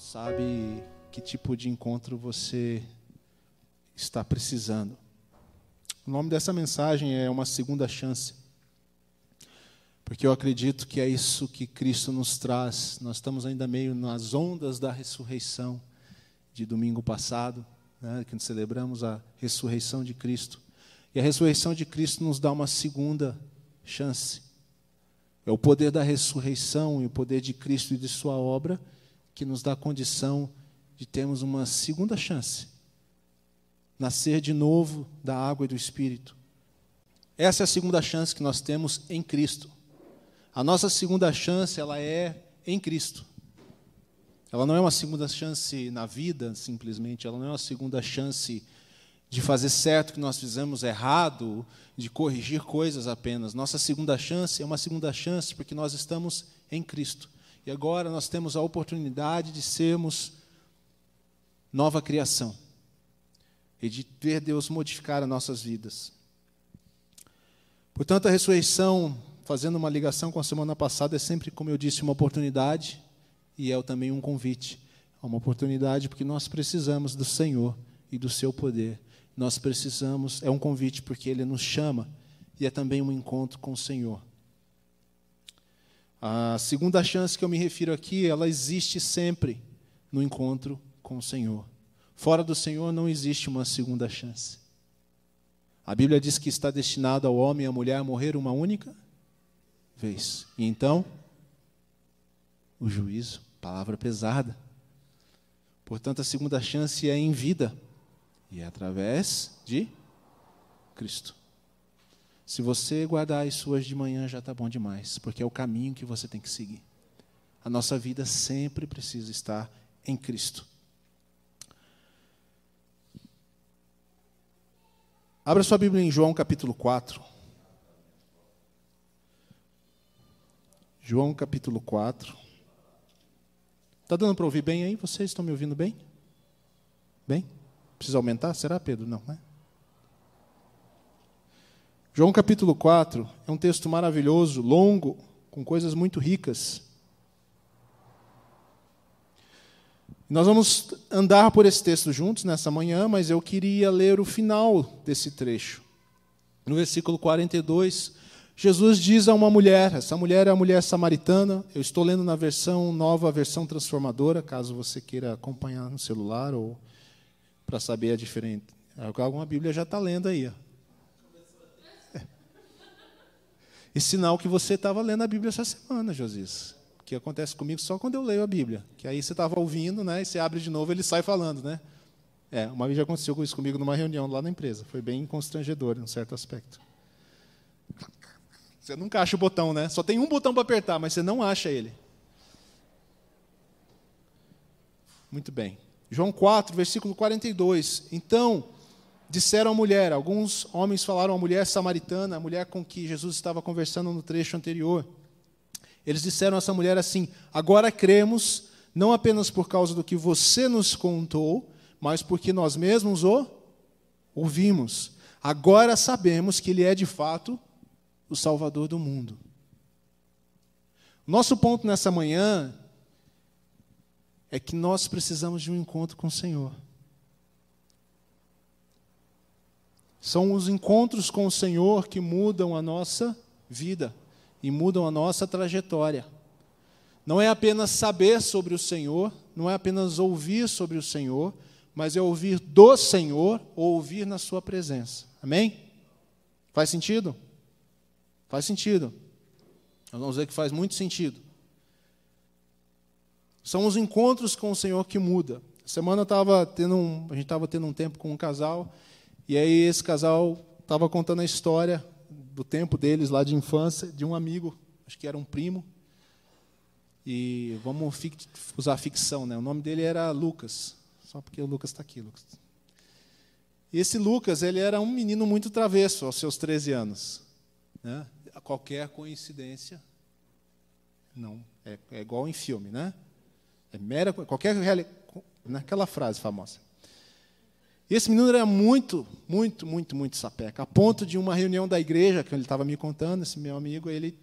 sabe que tipo de encontro você está precisando. O nome dessa mensagem é Uma Segunda Chance. Porque eu acredito que é isso que Cristo nos traz. Nós estamos ainda meio nas ondas da ressurreição de domingo passado, né, que celebramos a ressurreição de Cristo. E a ressurreição de Cristo nos dá uma segunda chance. É o poder da ressurreição e o poder de Cristo e de Sua obra que nos dá condição de termos uma segunda chance. Nascer de novo da água e do Espírito. Essa é a segunda chance que nós temos em Cristo. A nossa segunda chance, ela é em Cristo. Ela não é uma segunda chance na vida, simplesmente. Ela não é uma segunda chance de fazer certo que nós fizemos errado, de corrigir coisas apenas. Nossa segunda chance é uma segunda chance porque nós estamos em Cristo. E agora nós temos a oportunidade de sermos nova criação e de ver Deus modificar as nossas vidas. Portanto, a ressurreição, fazendo uma ligação com a semana passada, é sempre, como eu disse, uma oportunidade e é também um convite. É uma oportunidade porque nós precisamos do Senhor e do seu poder. Nós precisamos, é um convite porque ele nos chama e é também um encontro com o Senhor. A segunda chance que eu me refiro aqui, ela existe sempre no encontro com o Senhor. Fora do Senhor não existe uma segunda chance. A Bíblia diz que está destinado ao homem e à mulher a morrer uma única vez. E então, o juízo, palavra pesada. Portanto, a segunda chance é em vida e é através de Cristo. Se você guardar as suas de manhã já está bom demais, porque é o caminho que você tem que seguir. A nossa vida sempre precisa estar em Cristo. Abra sua Bíblia em João capítulo 4. João capítulo 4. Está dando para ouvir bem aí? Vocês estão me ouvindo bem? Bem? Precisa aumentar? Será, Pedro? Não, né? João capítulo 4 é um texto maravilhoso, longo, com coisas muito ricas. Nós vamos andar por esse texto juntos nessa manhã, mas eu queria ler o final desse trecho. No versículo 42, Jesus diz a uma mulher, essa mulher é a mulher samaritana, eu estou lendo na versão nova, versão transformadora, caso você queira acompanhar no celular ou para saber a diferente. Alguma Bíblia já está lendo aí. Ó. E sinal que você estava lendo a Bíblia essa semana, Josias. Que acontece comigo só quando eu leio a Bíblia. Que aí você estava ouvindo, né? E você abre de novo, ele sai falando, né? É, uma vez já aconteceu isso comigo numa reunião lá na empresa. Foi bem constrangedor, em um certo aspecto. Você nunca acha o botão, né? Só tem um botão para apertar, mas você não acha ele. Muito bem. João 4, versículo 42. Então, disseram à mulher, alguns homens falaram à mulher samaritana, a mulher com que Jesus estava conversando no trecho anterior. Eles disseram a essa mulher assim: Agora cremos, não apenas por causa do que você nos contou, mas porque nós mesmos o ouvimos. Agora sabemos que Ele é de fato o Salvador do mundo. Nosso ponto nessa manhã é que nós precisamos de um encontro com o Senhor. São os encontros com o Senhor que mudam a nossa vida e mudam a nossa trajetória. Não é apenas saber sobre o Senhor, não é apenas ouvir sobre o Senhor, mas é ouvir do Senhor ou ouvir na Sua presença. Amém? Faz sentido? Faz sentido. Nós vamos ver que faz muito sentido. São os encontros com o Senhor que muda. Semana tava tendo um, a gente estava tendo um tempo com um casal e aí esse casal estava contando a história do tempo deles lá de infância, de um amigo, acho que era um primo. E vamos usar ficção, né? O nome dele era Lucas, só porque o Lucas está aqui, Lucas. E esse Lucas, ele era um menino muito travesso aos seus 13 anos. Né? Qualquer coincidência, não, é, é igual em filme, né? É mera, qualquer naquela frase famosa. Esse menino era muito, muito, muito, muito sapeca, a ponto de uma reunião da igreja, que ele estava me contando, esse meu amigo, ele,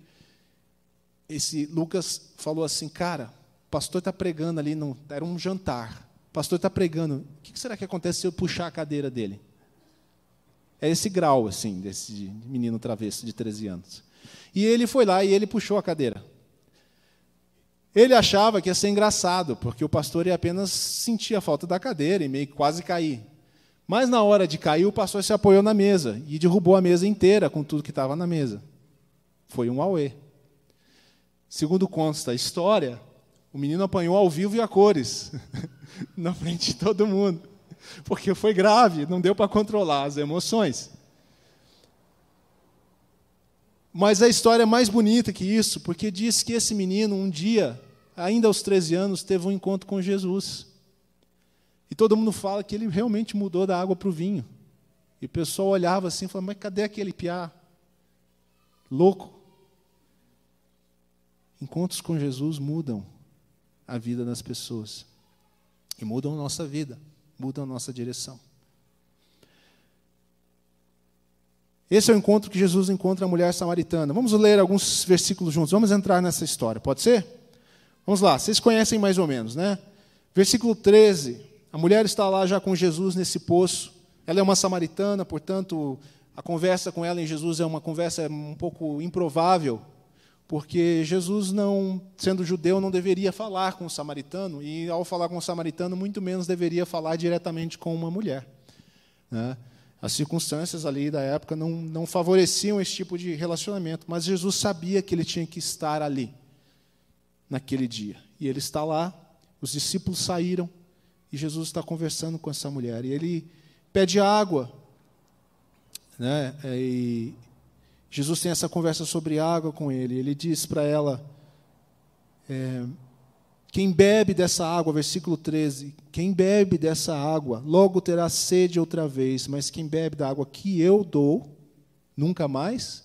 esse Lucas falou assim, cara, O pastor está pregando ali, no, era um jantar. O pastor está pregando. O que será que acontece se eu puxar a cadeira dele? É esse grau, assim, desse menino travesso de 13 anos. E ele foi lá e ele puxou a cadeira. Ele achava que ia ser engraçado, porque o pastor ia apenas sentir a falta da cadeira e meio que quase cair. Mas na hora de cair, o pastor se apoiou na mesa e derrubou a mesa inteira com tudo que estava na mesa. Foi um auê. Segundo consta a história, o menino apanhou ao vivo e a cores, na frente de todo mundo, porque foi grave, não deu para controlar as emoções. Mas a história é mais bonita que isso, porque diz que esse menino, um dia, ainda aos 13 anos, teve um encontro com Jesus. E todo mundo fala que ele realmente mudou da água para o vinho. E o pessoal olhava assim e falava, mas cadê aquele piá? Louco. Encontros com Jesus mudam a vida das pessoas. E mudam a nossa vida, mudam a nossa direção. Esse é o encontro que Jesus encontra a mulher samaritana. Vamos ler alguns versículos juntos, vamos entrar nessa história, pode ser? Vamos lá, vocês conhecem mais ou menos, né? Versículo 13. A mulher está lá já com Jesus nesse poço. Ela é uma samaritana, portanto, a conversa com ela em Jesus é uma conversa um pouco improvável, porque Jesus, não sendo judeu, não deveria falar com o samaritano, e ao falar com o samaritano, muito menos deveria falar diretamente com uma mulher. Né? As circunstâncias ali da época não, não favoreciam esse tipo de relacionamento, mas Jesus sabia que ele tinha que estar ali naquele dia. E ele está lá, os discípulos saíram e Jesus está conversando com essa mulher. E ele pede água. Né? E Jesus tem essa conversa sobre água com ele. Ele diz para ela: é, Quem bebe dessa água, versículo 13: Quem bebe dessa água logo terá sede outra vez, mas quem bebe da água que eu dou, nunca mais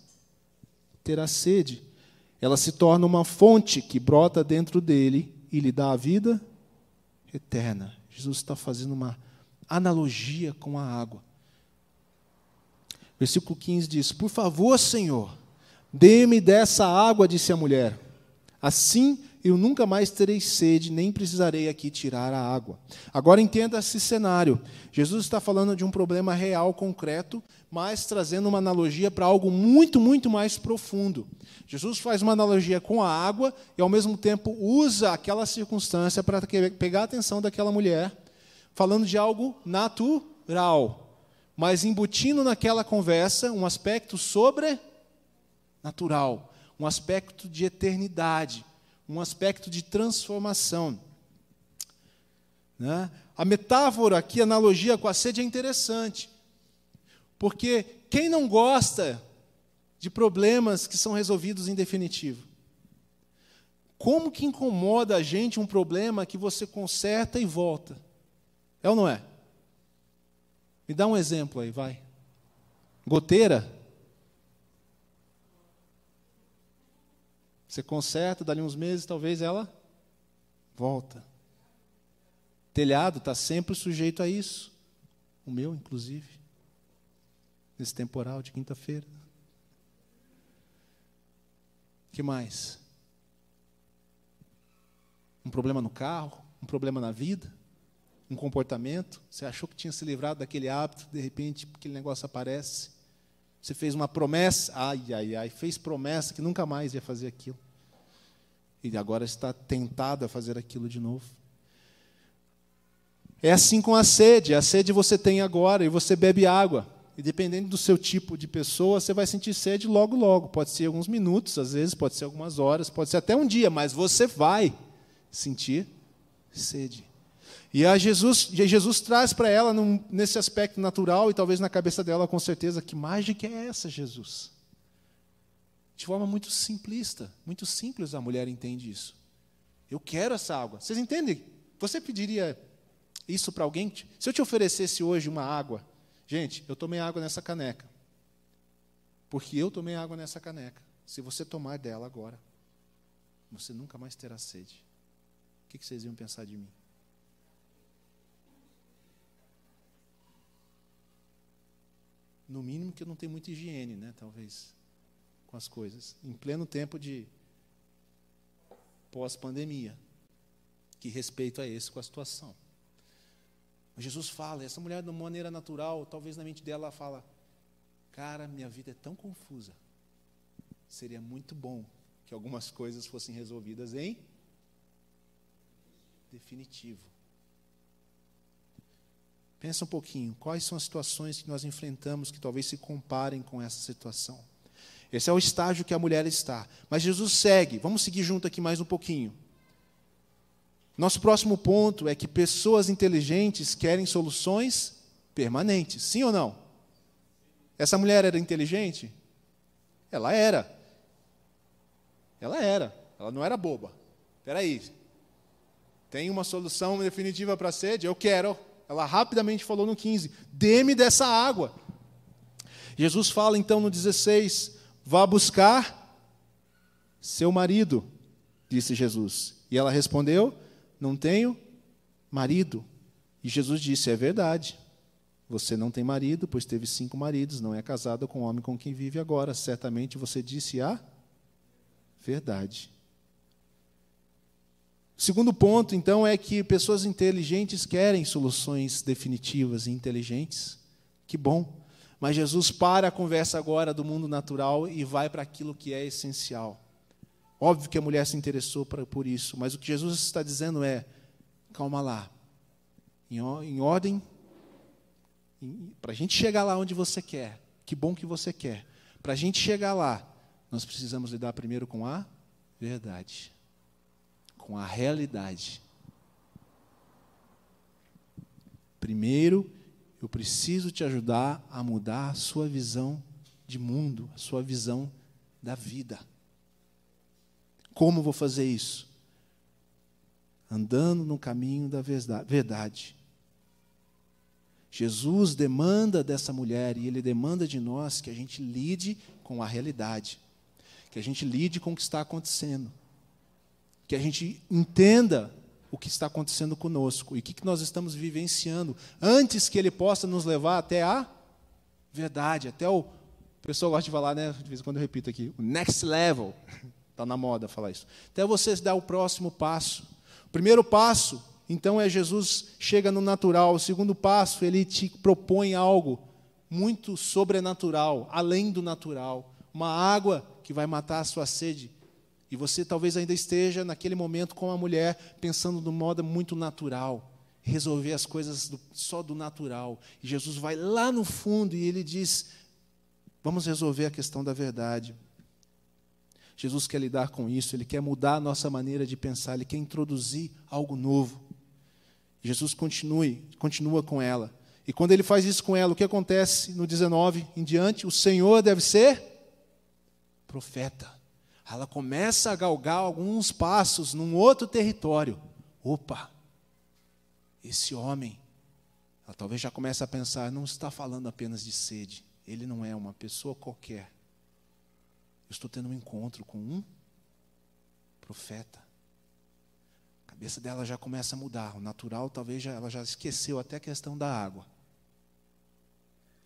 terá sede ela se torna uma fonte que brota dentro dele e lhe dá a vida eterna. Jesus está fazendo uma analogia com a água. Versículo 15 diz: Por favor, Senhor, dê-me dessa água, disse a mulher. Assim eu nunca mais terei sede, nem precisarei aqui tirar a água. Agora entenda esse cenário. Jesus está falando de um problema real, concreto, mas trazendo uma analogia para algo muito, muito mais profundo. Jesus faz uma analogia com a água e, ao mesmo tempo, usa aquela circunstância para pegar a atenção daquela mulher, falando de algo natural, mas embutindo naquela conversa um aspecto sobrenatural, um aspecto de eternidade um aspecto de transformação. Né? A metáfora aqui, a analogia com a sede é interessante, porque quem não gosta de problemas que são resolvidos em definitivo? Como que incomoda a gente um problema que você conserta e volta? É ou não é? Me dá um exemplo aí, vai. Goteira? Você conserta, dali uns meses, talvez ela volta. Telhado está sempre sujeito a isso. O meu, inclusive. Nesse temporal de quinta-feira. que mais? Um problema no carro, um problema na vida, um comportamento. Você achou que tinha se livrado daquele hábito, de repente aquele negócio aparece. Você fez uma promessa, ai, ai, ai, fez promessa que nunca mais ia fazer aquilo. E agora está tentado a fazer aquilo de novo. É assim com a sede. A sede você tem agora e você bebe água. E dependendo do seu tipo de pessoa, você vai sentir sede logo, logo. Pode ser alguns minutos, às vezes, pode ser algumas horas, pode ser até um dia, mas você vai sentir sede. E a Jesus, Jesus traz para ela, num, nesse aspecto natural, e talvez na cabeça dela, com certeza, que mágica é essa, Jesus? De forma muito simplista, muito simples a mulher entende isso. Eu quero essa água. Vocês entendem? Você pediria isso para alguém? Se eu te oferecesse hoje uma água, gente, eu tomei água nessa caneca. Porque eu tomei água nessa caneca. Se você tomar dela agora, você nunca mais terá sede. O que vocês iam pensar de mim? No mínimo que eu não tenho muita higiene, né? Talvez com as coisas, em pleno tempo de pós-pandemia. Que respeito é esse com a situação? Jesus fala, essa mulher, de uma maneira natural, talvez na mente dela, ela fala: Cara, minha vida é tão confusa. Seria muito bom que algumas coisas fossem resolvidas em definitivo. Pensa um pouquinho, quais são as situações que nós enfrentamos que talvez se comparem com essa situação? Esse é o estágio que a mulher está. Mas Jesus segue, vamos seguir junto aqui mais um pouquinho. Nosso próximo ponto é que pessoas inteligentes querem soluções permanentes, sim ou não? Essa mulher era inteligente? Ela era. Ela era. Ela não era boba. Espera aí. Tem uma solução definitiva para a sede? Eu quero. Ela rapidamente falou no 15: Dê-me dessa água. Jesus fala então no 16: Vá buscar seu marido, disse Jesus. E ela respondeu: Não tenho marido. E Jesus disse: É verdade. Você não tem marido, pois teve cinco maridos, não é casada com o homem com quem vive agora. Certamente você disse a verdade. Segundo ponto, então, é que pessoas inteligentes querem soluções definitivas e inteligentes. Que bom. Mas Jesus para a conversa agora do mundo natural e vai para aquilo que é essencial. Óbvio que a mulher se interessou por isso, mas o que Jesus está dizendo é: calma lá, em ordem para a gente chegar lá onde você quer, que bom que você quer. Para a gente chegar lá, nós precisamos lidar primeiro com a verdade, com a realidade. Primeiro, eu preciso te ajudar a mudar a sua visão de mundo, a sua visão da vida. Como vou fazer isso? Andando no caminho da verdade Jesus demanda dessa mulher e ele demanda de nós que a gente lide com a realidade, que a gente lide com o que está acontecendo, que a gente entenda o que está acontecendo conosco e o que nós estamos vivenciando, antes que ele possa nos levar até a verdade, até o. O pessoal gosta de falar, né? De vez em quando eu repito aqui, o next level. Está na moda falar isso. Até você dar o próximo passo. O primeiro passo então é Jesus chega no natural. O segundo passo, ele te propõe algo muito sobrenatural, além do natural. Uma água que vai matar a sua sede. E você talvez ainda esteja naquele momento com a mulher, pensando de modo muito natural, resolver as coisas do, só do natural. E Jesus vai lá no fundo e ele diz: Vamos resolver a questão da verdade. Jesus quer lidar com isso, ele quer mudar a nossa maneira de pensar, ele quer introduzir algo novo. Jesus continue, continua com ela. E quando ele faz isso com ela, o que acontece no 19 em diante? O Senhor deve ser profeta. Ela começa a galgar alguns passos num outro território. Opa, esse homem, ela talvez já comece a pensar, não está falando apenas de sede. Ele não é uma pessoa qualquer. Eu estou tendo um encontro com um profeta cabeça dela já começa a mudar. O natural, talvez já, ela já esqueceu até a questão da água.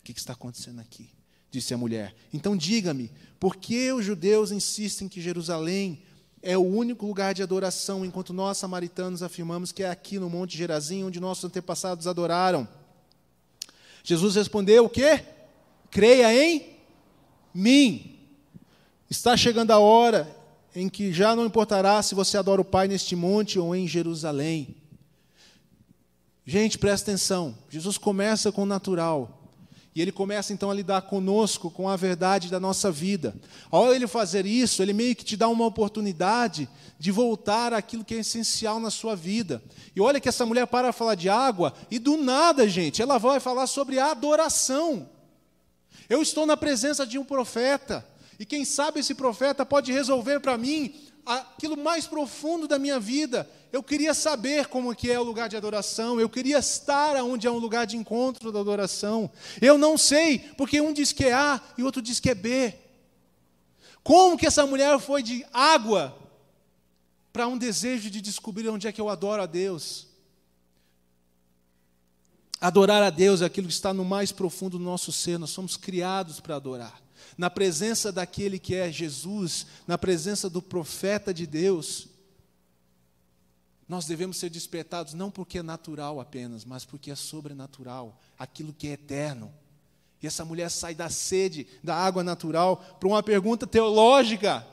O que, que está acontecendo aqui? Disse a mulher. Então diga-me, por que os judeus insistem que Jerusalém é o único lugar de adoração, enquanto nós, samaritanos, afirmamos que é aqui no Monte Gerazim, onde nossos antepassados adoraram? Jesus respondeu: o quê? Creia em mim. Está chegando a hora em que já não importará se você adora o Pai neste monte ou em Jerusalém. Gente, presta atenção. Jesus começa com o natural. E ele começa então a lidar conosco com a verdade da nossa vida. Ao ele fazer isso, ele meio que te dá uma oportunidade de voltar àquilo que é essencial na sua vida. E olha que essa mulher para falar de água e do nada, gente, ela vai falar sobre adoração. Eu estou na presença de um profeta. E quem sabe esse profeta pode resolver para mim aquilo mais profundo da minha vida. Eu queria saber como que é o lugar de adoração, eu queria estar onde é um lugar de encontro da adoração. Eu não sei, porque um diz que é A e outro diz que é B. Como que essa mulher foi de água para um desejo de descobrir onde é que eu adoro a Deus? Adorar a Deus é aquilo que está no mais profundo do nosso ser, nós somos criados para adorar na presença daquele que é Jesus, na presença do profeta de Deus. Nós devemos ser despertados não porque é natural apenas, mas porque é sobrenatural, aquilo que é eterno. E essa mulher sai da sede da água natural para uma pergunta teológica,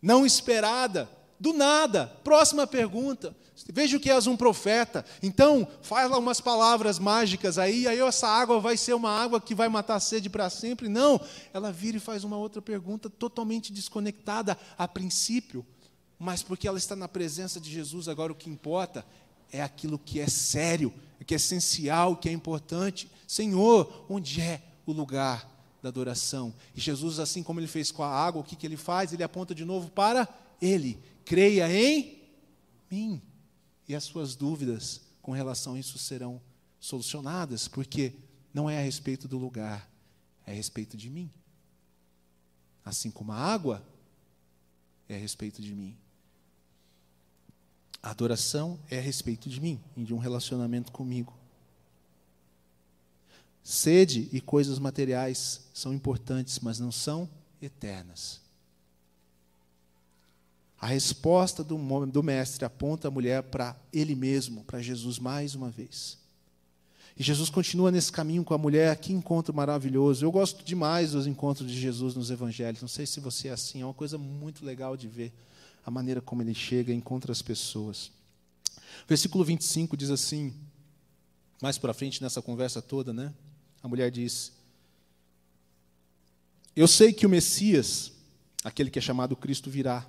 não esperada, do nada. Próxima pergunta. Veja o que és um profeta. Então, faz lá umas palavras mágicas aí, aí essa água vai ser uma água que vai matar a sede para sempre. Não, ela vira e faz uma outra pergunta totalmente desconectada a princípio, mas porque ela está na presença de Jesus, agora o que importa é aquilo que é sério, que é essencial, que é importante. Senhor, onde é o lugar da adoração? E Jesus, assim como ele fez com a água, o que, que ele faz? Ele aponta de novo para ele. Creia em mim. E as suas dúvidas com relação a isso serão solucionadas, porque não é a respeito do lugar, é a respeito de mim. Assim como a água é a respeito de mim. A adoração é a respeito de mim e de um relacionamento comigo. Sede e coisas materiais são importantes, mas não são eternas. A resposta do, do mestre aponta a mulher para ele mesmo, para Jesus mais uma vez. E Jesus continua nesse caminho com a mulher, que encontro maravilhoso. Eu gosto demais dos encontros de Jesus nos evangelhos. Não sei se você é assim, é uma coisa muito legal de ver a maneira como ele chega e encontra as pessoas. Versículo 25 diz assim, mais para frente nessa conversa toda, né? A mulher diz: Eu sei que o Messias, aquele que é chamado Cristo, virá.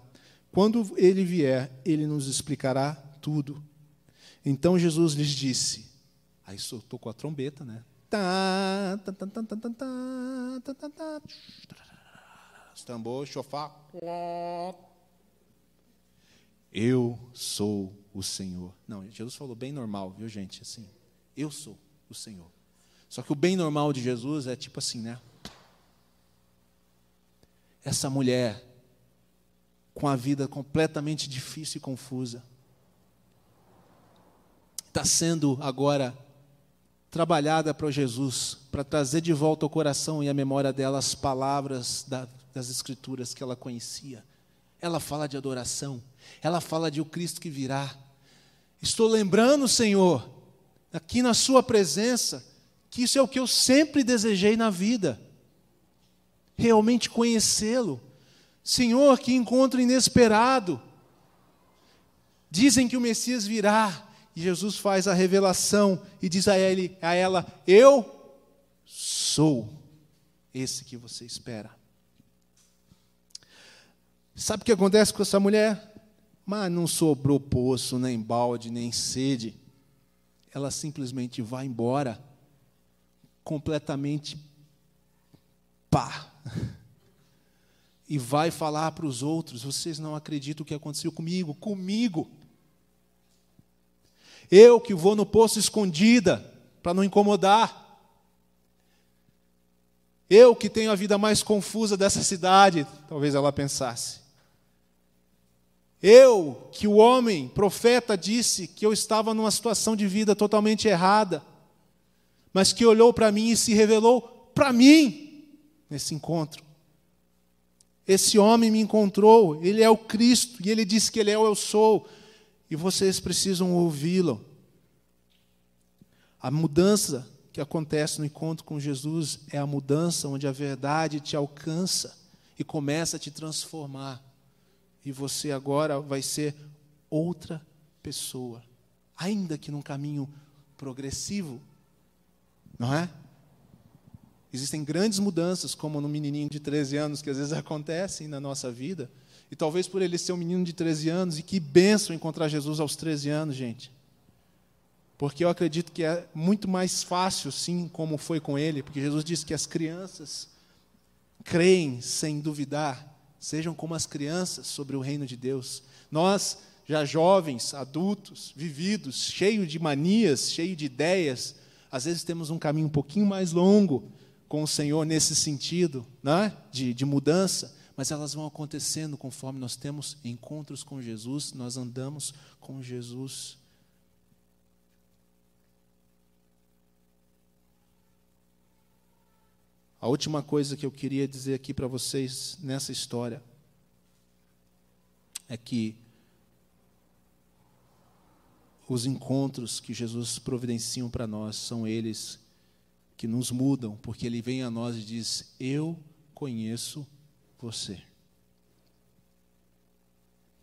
Quando ele vier, ele nos explicará tudo. Então Jesus lhes disse, aí soltou com a trombeta, né? Tambor, chofar. Eu sou o Senhor. Não, Jesus falou bem normal, viu, gente? Assim, eu sou o Senhor. Só que o bem normal de Jesus é tipo assim, né? Essa mulher com a vida completamente difícil e confusa está sendo agora trabalhada para Jesus, para trazer de volta ao coração e à memória dela as palavras da, das Escrituras que ela conhecia. Ela fala de adoração, ela fala de o Cristo que virá. Estou lembrando, Senhor, aqui na Sua presença, que isso é o que eu sempre desejei na vida. Realmente conhecê-lo. Senhor, que encontro inesperado. Dizem que o Messias virá, e Jesus faz a revelação e diz a, ele, a ela: Eu sou esse que você espera. Sabe o que acontece com essa mulher? Mas não sobrou poço, nem balde, nem sede. Ela simplesmente vai embora, completamente pá. E vai falar para os outros: vocês não acreditam o que aconteceu comigo? Comigo. Eu que vou no poço escondida, para não incomodar. Eu que tenho a vida mais confusa dessa cidade, talvez ela pensasse. Eu, que o homem, profeta, disse que eu estava numa situação de vida totalmente errada, mas que olhou para mim e se revelou para mim nesse encontro. Esse homem me encontrou, ele é o Cristo, e ele disse que ele é o eu sou, e vocês precisam ouvi-lo. A mudança que acontece no encontro com Jesus é a mudança onde a verdade te alcança e começa a te transformar e você agora vai ser outra pessoa, ainda que num caminho progressivo, não é? Existem grandes mudanças, como no menininho de 13 anos, que às vezes acontecem na nossa vida, e talvez por ele ser um menino de 13 anos, e que benção encontrar Jesus aos 13 anos, gente. Porque eu acredito que é muito mais fácil, sim, como foi com ele, porque Jesus disse que as crianças creem sem duvidar, Sejam como as crianças sobre o reino de Deus. Nós, já jovens, adultos, vividos, cheios de manias, cheios de ideias, às vezes temos um caminho um pouquinho mais longo com o Senhor nesse sentido, né? de, de mudança, mas elas vão acontecendo conforme nós temos encontros com Jesus, nós andamos com Jesus. A última coisa que eu queria dizer aqui para vocês nessa história é que os encontros que Jesus providenciam para nós são eles que nos mudam, porque ele vem a nós e diz: Eu conheço você.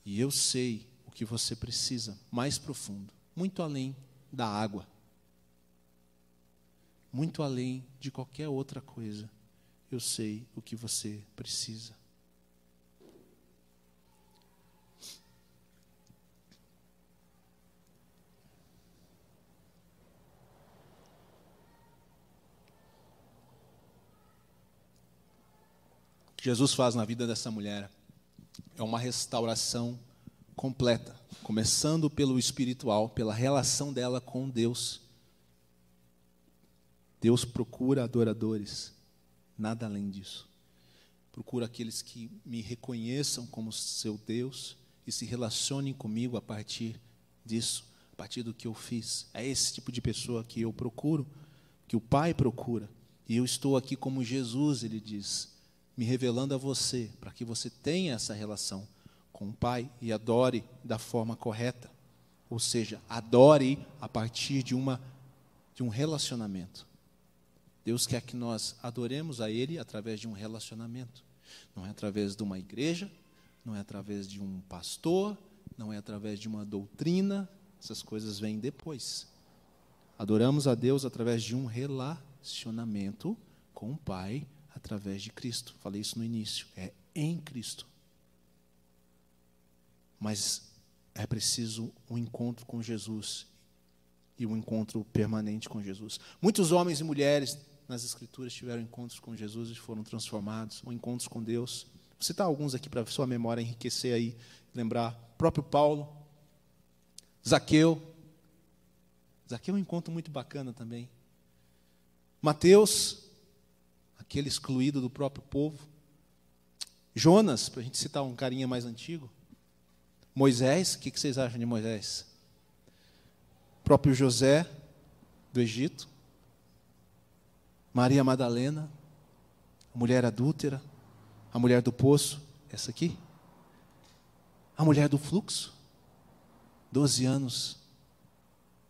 E eu sei o que você precisa, mais profundo, muito além da água, muito além de qualquer outra coisa. Eu sei o que você precisa. Jesus faz na vida dessa mulher é uma restauração completa, começando pelo espiritual, pela relação dela com Deus. Deus procura adoradores, nada além disso. Procura aqueles que me reconheçam como seu Deus e se relacionem comigo a partir disso, a partir do que eu fiz. É esse tipo de pessoa que eu procuro, que o Pai procura. E eu estou aqui como Jesus, ele diz me revelando a você, para que você tenha essa relação com o Pai e adore da forma correta. Ou seja, adore a partir de, uma, de um relacionamento. Deus quer que nós adoremos a Ele através de um relacionamento. Não é através de uma igreja, não é através de um pastor, não é através de uma doutrina, essas coisas vêm depois. Adoramos a Deus através de um relacionamento com o Pai através de Cristo. Falei isso no início. É em Cristo. Mas é preciso um encontro com Jesus e um encontro permanente com Jesus. Muitos homens e mulheres nas Escrituras tiveram encontros com Jesus e foram transformados, ou encontros com Deus. Vou citar alguns aqui para sua memória enriquecer aí, lembrar. Próprio Paulo, Zaqueu. Zaqueu é um encontro muito bacana também. Mateus, aquele excluído do próprio povo. Jonas, para a gente citar um carinha mais antigo. Moisés, o que vocês acham de Moisés? O próprio José, do Egito. Maria Madalena, a mulher adúltera, a mulher do poço, essa aqui. A mulher do fluxo, 12 anos,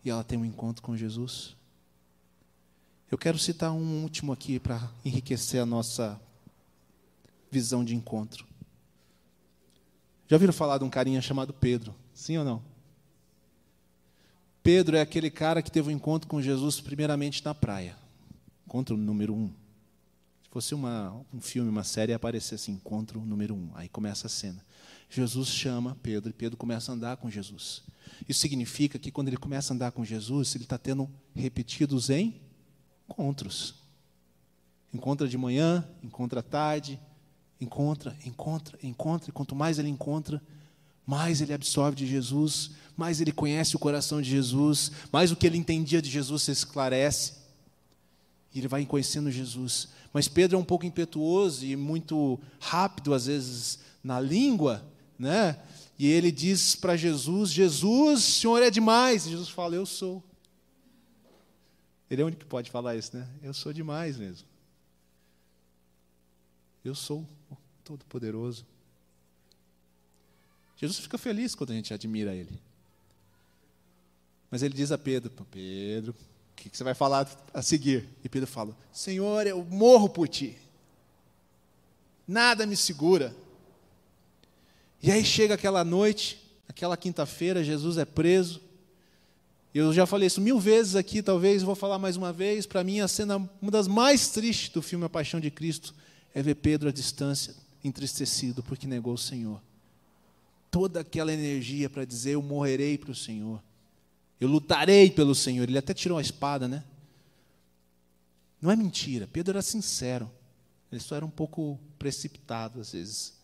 e ela tem um encontro com Jesus. Eu quero citar um último aqui para enriquecer a nossa visão de encontro. Já ouviram falar de um carinha chamado Pedro? Sim ou não? Pedro é aquele cara que teve um encontro com Jesus primeiramente na praia. Encontro número um. Se fosse uma, um filme, uma série, ia aparecer assim, encontro número um. Aí começa a cena. Jesus chama Pedro e Pedro começa a andar com Jesus. Isso significa que quando ele começa a andar com Jesus, ele está tendo repetidos encontros. Encontra de manhã, encontra à tarde, encontra, encontra, encontra, e quanto mais ele encontra, mais ele absorve de Jesus, mais ele conhece o coração de Jesus, mais o que ele entendia de Jesus se esclarece. E ele vai conhecendo Jesus. Mas Pedro é um pouco impetuoso e muito rápido, às vezes, na língua, né? E ele diz para Jesus: Jesus, o Senhor é demais. E Jesus fala: Eu sou. Ele é o único que pode falar isso, né? Eu sou demais mesmo. Eu sou Todo-Poderoso. Jesus fica feliz quando a gente admira Ele. Mas ele diz a Pedro: Pedro, o que você vai falar a seguir? E Pedro fala: Senhor, eu morro por ti. Nada me segura. E aí chega aquela noite, aquela quinta-feira, Jesus é preso. Eu já falei isso mil vezes aqui, talvez vou falar mais uma vez. Para mim, a cena, uma das mais tristes do filme A Paixão de Cristo, é ver Pedro à distância, entristecido, porque negou o Senhor. Toda aquela energia para dizer: Eu morrerei para o Senhor, eu lutarei pelo Senhor. Ele até tirou a espada, né? Não é mentira, Pedro era sincero, ele só era um pouco precipitado às vezes.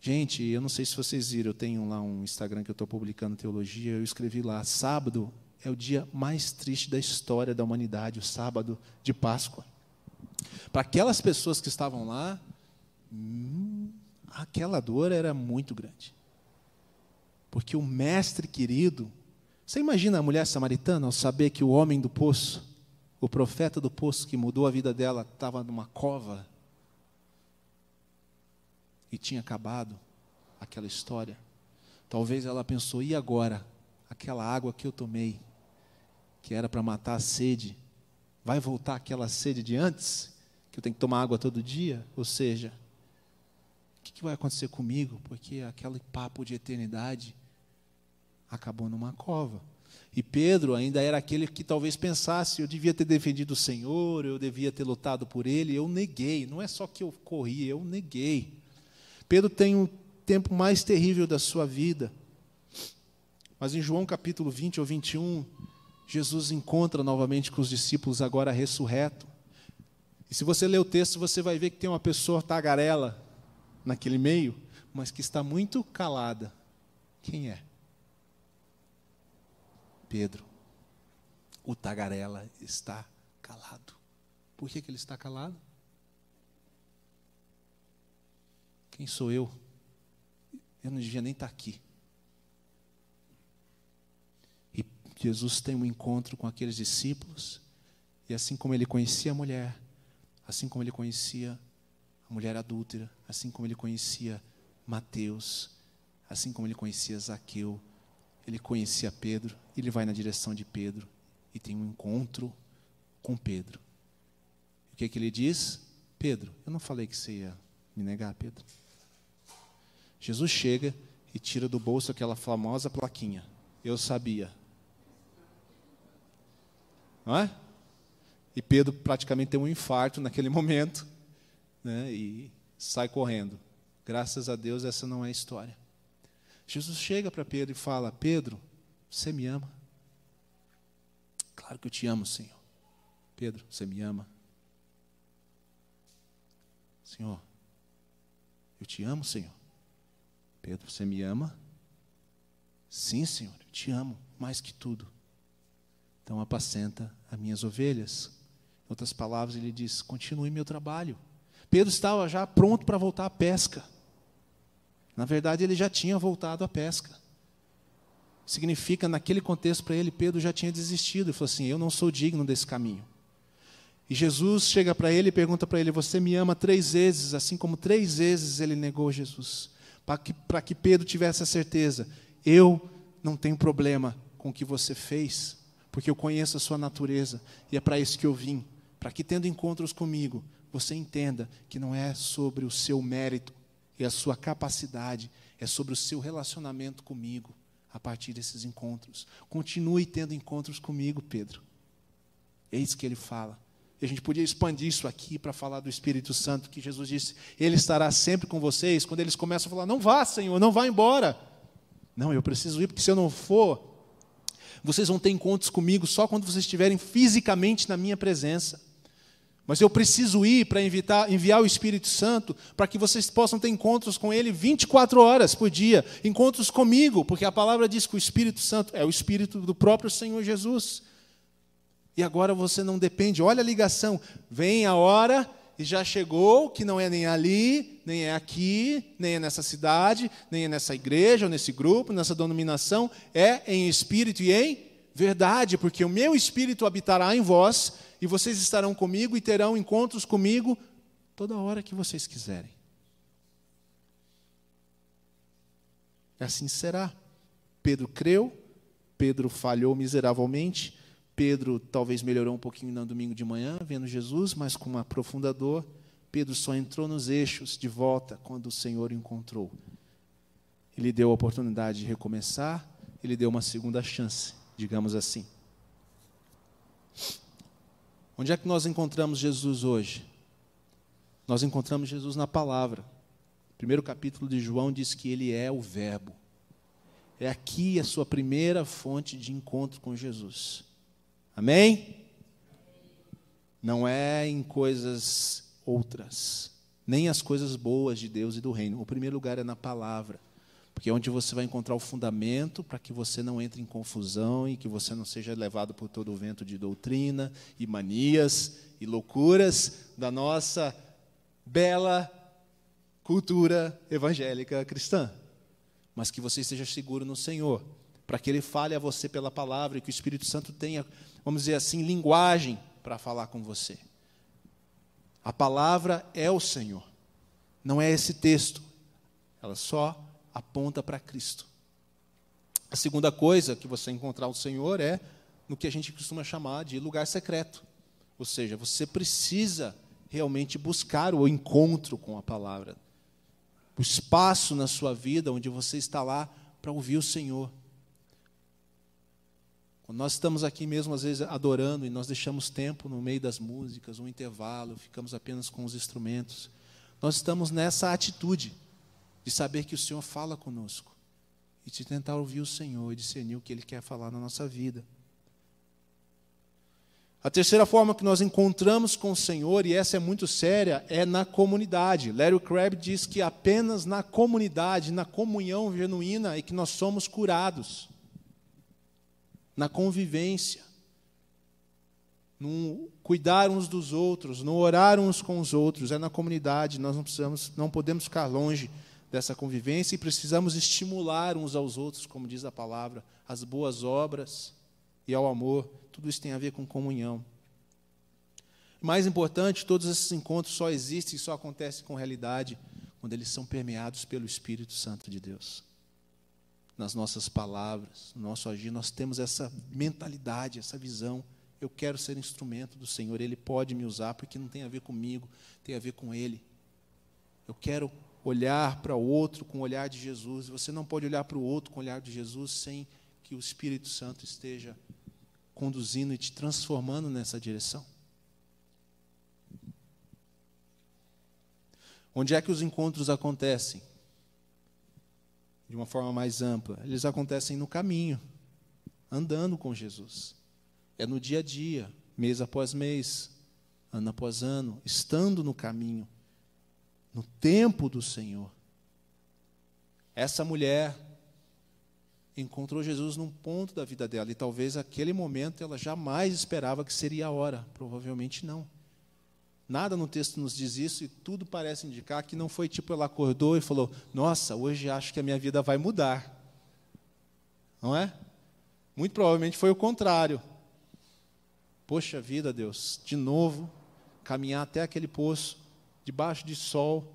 Gente, eu não sei se vocês viram, eu tenho lá um Instagram que eu estou publicando teologia, eu escrevi lá, sábado é o dia mais triste da história da humanidade, o sábado de Páscoa. Para aquelas pessoas que estavam lá, hum, aquela dor era muito grande. Porque o mestre querido, você imagina a mulher samaritana ao saber que o homem do poço, o profeta do poço que mudou a vida dela, estava numa cova e tinha acabado aquela história. Talvez ela pensou: e agora? Aquela água que eu tomei, que era para matar a sede, vai voltar aquela sede de antes? Que eu tenho que tomar água todo dia? Ou seja, o que, que vai acontecer comigo? Porque aquele papo de eternidade acabou numa cova. E Pedro ainda era aquele que talvez pensasse: eu devia ter defendido o Senhor, eu devia ter lutado por ele. Eu neguei. Não é só que eu corri, eu neguei. Pedro tem um tempo mais terrível da sua vida. Mas em João capítulo 20 ou 21, Jesus encontra novamente com os discípulos agora ressurreto. E se você ler o texto, você vai ver que tem uma pessoa tagarela naquele meio, mas que está muito calada. Quem é? Pedro. O tagarela está calado. Por que, que ele está calado? Quem sou eu? Eu não devia nem estar aqui. E Jesus tem um encontro com aqueles discípulos, e assim como ele conhecia a mulher, assim como ele conhecia a mulher adúltera, assim como ele conhecia Mateus, assim como ele conhecia Zaqueu, ele conhecia Pedro, ele vai na direção de Pedro e tem um encontro com Pedro. O que, é que ele diz? Pedro, eu não falei que você ia me negar, Pedro. Jesus chega e tira do bolso aquela famosa plaquinha. Eu sabia. Não é? E Pedro praticamente tem um infarto naquele momento né, e sai correndo. Graças a Deus, essa não é a história. Jesus chega para Pedro e fala: Pedro, você me ama? Claro que eu te amo, Senhor. Pedro, você me ama? Senhor, eu te amo, Senhor. Pedro, você me ama? Sim, Senhor, eu te amo mais que tudo. Então apacenta as minhas ovelhas. Em outras palavras, ele diz: continue meu trabalho. Pedro estava já pronto para voltar à pesca. Na verdade, ele já tinha voltado à pesca. Significa, naquele contexto para ele, Pedro já tinha desistido e falou assim: Eu não sou digno desse caminho. E Jesus chega para ele e pergunta para ele: Você me ama três vezes, assim como três vezes ele negou Jesus para que, que Pedro tivesse a certeza: eu não tenho problema com o que você fez, porque eu conheço a sua natureza e é para isso que eu vim, para que tendo encontros comigo, você entenda que não é sobre o seu mérito e a sua capacidade, é sobre o seu relacionamento comigo a partir desses encontros. Continue tendo encontros comigo, Pedro. Eis que ele fala. E a gente podia expandir isso aqui para falar do Espírito Santo, que Jesus disse: Ele estará sempre com vocês. Quando eles começam a falar: Não vá, Senhor, não vá embora. Não, eu preciso ir, porque se eu não for, vocês vão ter encontros comigo só quando vocês estiverem fisicamente na minha presença. Mas eu preciso ir para enviar o Espírito Santo para que vocês possam ter encontros com Ele 24 horas por dia, encontros comigo, porque a palavra diz que o Espírito Santo é o Espírito do próprio Senhor Jesus. E agora você não depende. Olha a ligação. Vem a hora e já chegou, que não é nem ali, nem é aqui, nem é nessa cidade, nem é nessa igreja, ou nesse grupo, nessa denominação. É em espírito e em verdade, porque o meu espírito habitará em vós e vocês estarão comigo e terão encontros comigo toda hora que vocês quiserem. Assim será. Pedro creu, Pedro falhou miseravelmente, Pedro talvez melhorou um pouquinho no domingo de manhã, vendo Jesus, mas com uma profunda dor. Pedro só entrou nos eixos de volta quando o Senhor o encontrou. Ele deu a oportunidade de recomeçar, ele deu uma segunda chance, digamos assim. Onde é que nós encontramos Jesus hoje? Nós encontramos Jesus na palavra. O primeiro capítulo de João diz que ele é o Verbo. É aqui a sua primeira fonte de encontro com Jesus. Amém? Não é em coisas outras, nem as coisas boas de Deus e do reino. O primeiro lugar é na palavra, porque é onde você vai encontrar o fundamento para que você não entre em confusão e que você não seja levado por todo o vento de doutrina e manias e loucuras da nossa bela cultura evangélica cristã, mas que você esteja seguro no Senhor, para que Ele fale a você pela palavra e que o Espírito Santo tenha vamos dizer assim, linguagem para falar com você. A palavra é o Senhor, não é esse texto, ela só aponta para Cristo. A segunda coisa que você encontrar o Senhor é no que a gente costuma chamar de lugar secreto. Ou seja, você precisa realmente buscar o encontro com a palavra. O espaço na sua vida onde você está lá para ouvir o Senhor. Quando nós estamos aqui mesmo, às vezes, adorando, e nós deixamos tempo no meio das músicas, um intervalo, ficamos apenas com os instrumentos, nós estamos nessa atitude de saber que o Senhor fala conosco e de tentar ouvir o Senhor e discernir o que Ele quer falar na nossa vida. A terceira forma que nós encontramos com o Senhor, e essa é muito séria, é na comunidade. Larry Crabb diz que apenas na comunidade, na comunhão genuína, é que nós somos curados. Na convivência, no cuidar uns dos outros, no orar uns com os outros, é na comunidade. Nós não precisamos, não podemos ficar longe dessa convivência e precisamos estimular uns aos outros, como diz a palavra, as boas obras e ao amor tudo isso tem a ver com comunhão. Mais importante, todos esses encontros só existem e só acontecem com realidade quando eles são permeados pelo Espírito Santo de Deus. Nas nossas palavras, no nosso agir, nós temos essa mentalidade, essa visão. Eu quero ser instrumento do Senhor, Ele pode me usar, porque não tem a ver comigo, tem a ver com Ele. Eu quero olhar para o outro com o olhar de Jesus. Você não pode olhar para o outro com o olhar de Jesus sem que o Espírito Santo esteja conduzindo e te transformando nessa direção? Onde é que os encontros acontecem? De uma forma mais ampla. Eles acontecem no caminho, andando com Jesus. É no dia a dia, mês após mês, ano após ano, estando no caminho, no tempo do Senhor. Essa mulher encontrou Jesus num ponto da vida dela e talvez aquele momento ela jamais esperava que seria a hora, provavelmente não. Nada no texto nos diz isso e tudo parece indicar que não foi tipo ela acordou e falou: "Nossa, hoje acho que a minha vida vai mudar". Não é? Muito provavelmente foi o contrário. Poxa vida, Deus, de novo caminhar até aquele poço debaixo de sol,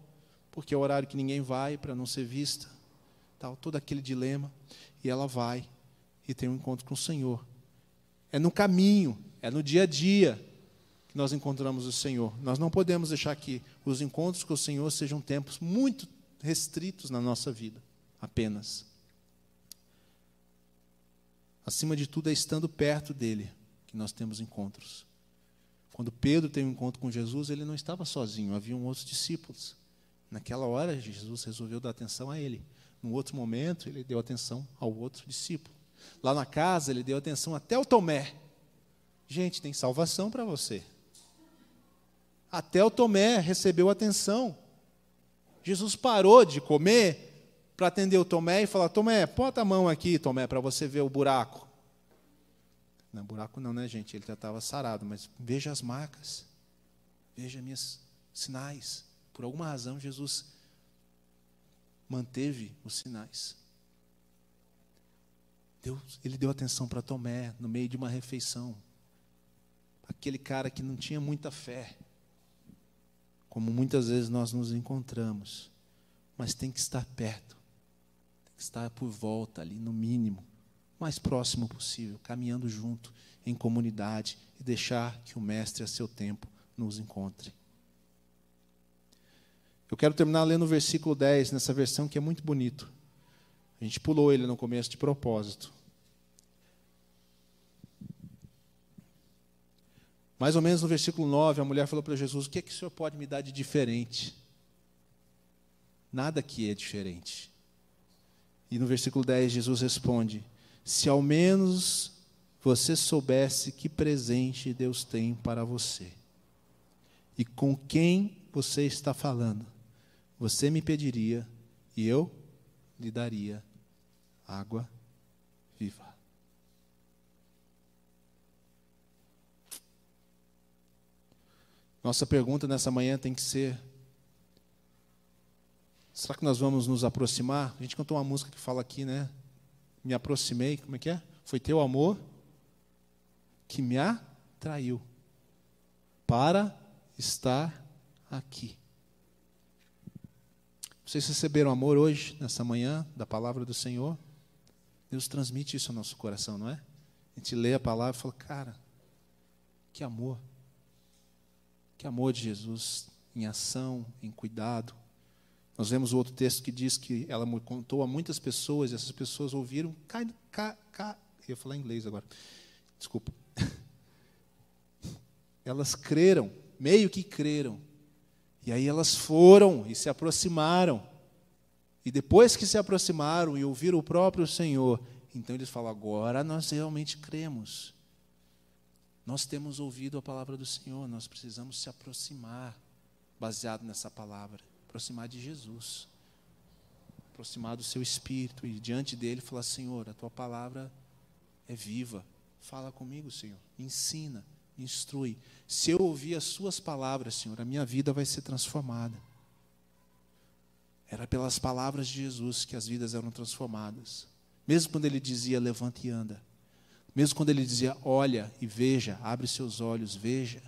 porque é o horário que ninguém vai para não ser vista, tal, todo aquele dilema e ela vai e tem um encontro com o Senhor. É no caminho, é no dia a dia que nós encontramos o Senhor. Nós não podemos deixar que os encontros com o Senhor sejam tempos muito restritos na nossa vida, apenas. Acima de tudo, é estando perto dele que nós temos encontros. Quando Pedro tem um encontro com Jesus, ele não estava sozinho, haviam outros discípulos. Naquela hora, Jesus resolveu dar atenção a ele. No outro momento, ele deu atenção ao outro discípulo. Lá na casa, ele deu atenção até ao Tomé. Gente, tem salvação para você. Até o Tomé recebeu atenção. Jesus parou de comer para atender o Tomé e falar: Tomé, bota a mão aqui, Tomé, para você ver o buraco. Não, buraco não, né, gente? Ele já estava sarado, mas veja as marcas, veja minhas sinais. Por alguma razão, Jesus manteve os sinais. Deus, ele deu atenção para Tomé no meio de uma refeição. Aquele cara que não tinha muita fé. Como muitas vezes nós nos encontramos. Mas tem que estar perto. Tem que estar por volta ali, no mínimo. Mais próximo possível, caminhando junto, em comunidade. E deixar que o Mestre, a seu tempo, nos encontre. Eu quero terminar lendo o versículo 10, nessa versão que é muito bonito. A gente pulou ele no começo de propósito. Mais ou menos no versículo 9, a mulher falou para Jesus: O que é que o senhor pode me dar de diferente? Nada que é diferente. E no versículo 10, Jesus responde: Se ao menos você soubesse que presente Deus tem para você e com quem você está falando, você me pediria e eu lhe daria água viva. Nossa pergunta nessa manhã tem que ser: será que nós vamos nos aproximar? A gente cantou uma música que fala aqui, né? Me aproximei, como é que é? Foi teu amor que me atraiu para estar aqui. Vocês receberam amor hoje, nessa manhã, da palavra do Senhor? Deus transmite isso ao nosso coração, não é? A gente lê a palavra e fala, cara, que amor. Que amor de Jesus em ação, em cuidado. Nós vemos o outro texto que diz que ela contou a muitas pessoas e essas pessoas ouviram, cai, cai, cai. Eu ia falar inglês agora. Desculpa. Elas creram, meio que creram. E aí elas foram e se aproximaram. E depois que se aproximaram e ouviram o próprio Senhor, então eles falam: agora nós realmente cremos. Nós temos ouvido a palavra do Senhor, nós precisamos se aproximar, baseado nessa palavra, aproximar de Jesus, aproximar do seu espírito e diante dele falar: Senhor, a tua palavra é viva, fala comigo, Senhor, ensina, instrui. Se eu ouvir as suas palavras, Senhor, a minha vida vai ser transformada. Era pelas palavras de Jesus que as vidas eram transformadas. Mesmo quando ele dizia, levante e anda. Mesmo quando ele dizia, olha e veja, abre seus olhos, veja.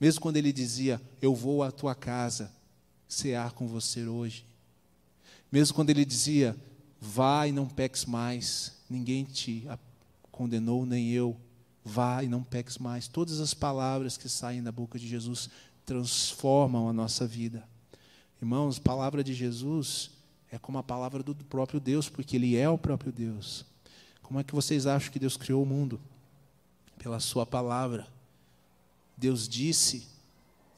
Mesmo quando ele dizia, eu vou à tua casa cear com você hoje. Mesmo quando ele dizia, vá e não peques mais, ninguém te condenou, nem eu. Vá e não peques mais. Todas as palavras que saem da boca de Jesus transformam a nossa vida. Irmãos, a palavra de Jesus é como a palavra do próprio Deus, porque Ele é o próprio Deus. Como é que vocês acham que Deus criou o mundo? Pela Sua palavra. Deus disse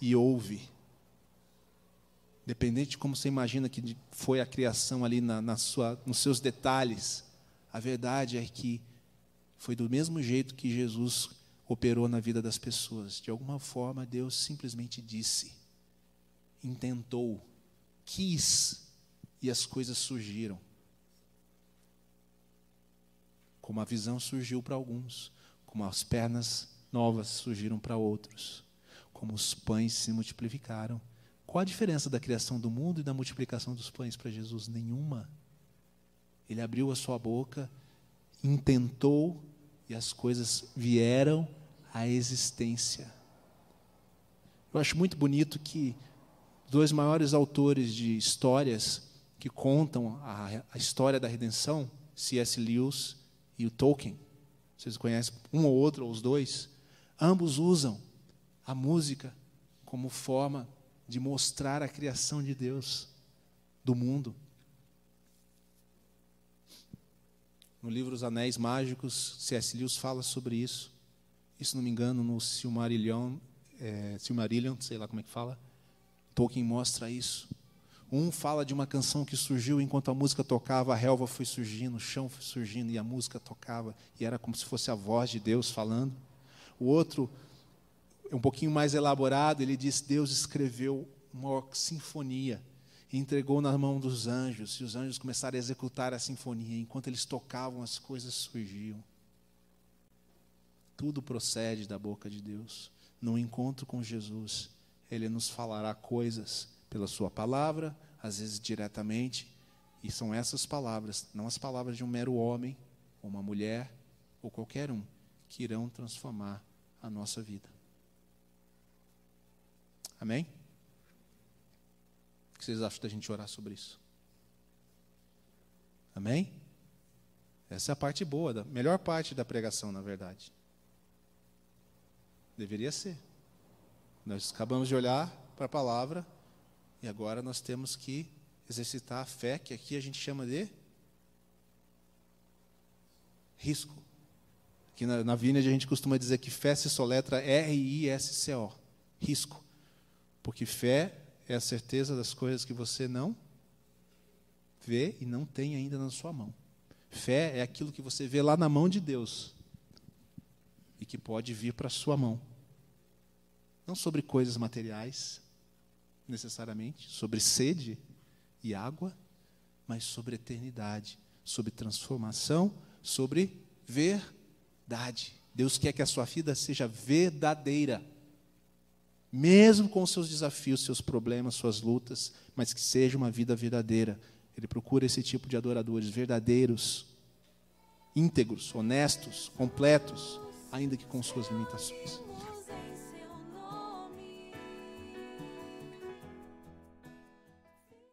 e ouve. Independente de como você imagina que foi a criação ali na, na sua, nos seus detalhes, a verdade é que foi do mesmo jeito que Jesus operou na vida das pessoas. De alguma forma, Deus simplesmente disse, intentou, quis e as coisas surgiram. Como a visão surgiu para alguns, como as pernas novas surgiram para outros, como os pães se multiplicaram. Qual a diferença da criação do mundo e da multiplicação dos pães para Jesus? Nenhuma. Ele abriu a sua boca, intentou e as coisas vieram à existência. Eu acho muito bonito que dois maiores autores de histórias que contam a, a história da redenção, C.S. Lewis e o Tolkien, vocês conhecem um ou outro, ou os dois, ambos usam a música como forma de mostrar a criação de Deus, do mundo. No livro Os Anéis Mágicos, C.S. Lewis fala sobre isso. Se não me engano, no Silmarillion, é, Silmarillion, sei lá como é que fala, Tolkien mostra isso. Um fala de uma canção que surgiu enquanto a música tocava, a relva foi surgindo, o chão foi surgindo e a música tocava, e era como se fosse a voz de Deus falando. O outro, um pouquinho mais elaborado, ele diz: Deus escreveu uma sinfonia e entregou na mão dos anjos, e os anjos começaram a executar a sinfonia. Enquanto eles tocavam, as coisas surgiam. Tudo procede da boca de Deus. No encontro com Jesus, ele nos falará coisas pela Sua palavra, às vezes diretamente, e são essas palavras, não as palavras de um mero homem, ou uma mulher, ou qualquer um, que irão transformar a nossa vida. Amém? O que vocês acham da gente orar sobre isso? Amém? Essa é a parte boa, a melhor parte da pregação, na verdade. Deveria ser. Nós acabamos de olhar para a palavra e agora nós temos que exercitar a fé, que aqui a gente chama de risco. Aqui na, na Vineyard a gente costuma dizer que fé se soletra R-I-S-C-O, risco. Porque fé é a certeza das coisas que você não vê e não tem ainda na sua mão. Fé é aquilo que você vê lá na mão de Deus e que pode vir para a sua mão. Não sobre coisas materiais, necessariamente, sobre sede e água, mas sobre eternidade, sobre transformação, sobre verdade. Deus quer que a sua vida seja verdadeira, mesmo com seus desafios, seus problemas, suas lutas, mas que seja uma vida verdadeira. Ele procura esse tipo de adoradores verdadeiros, íntegros, honestos, completos, ainda que com suas limitações.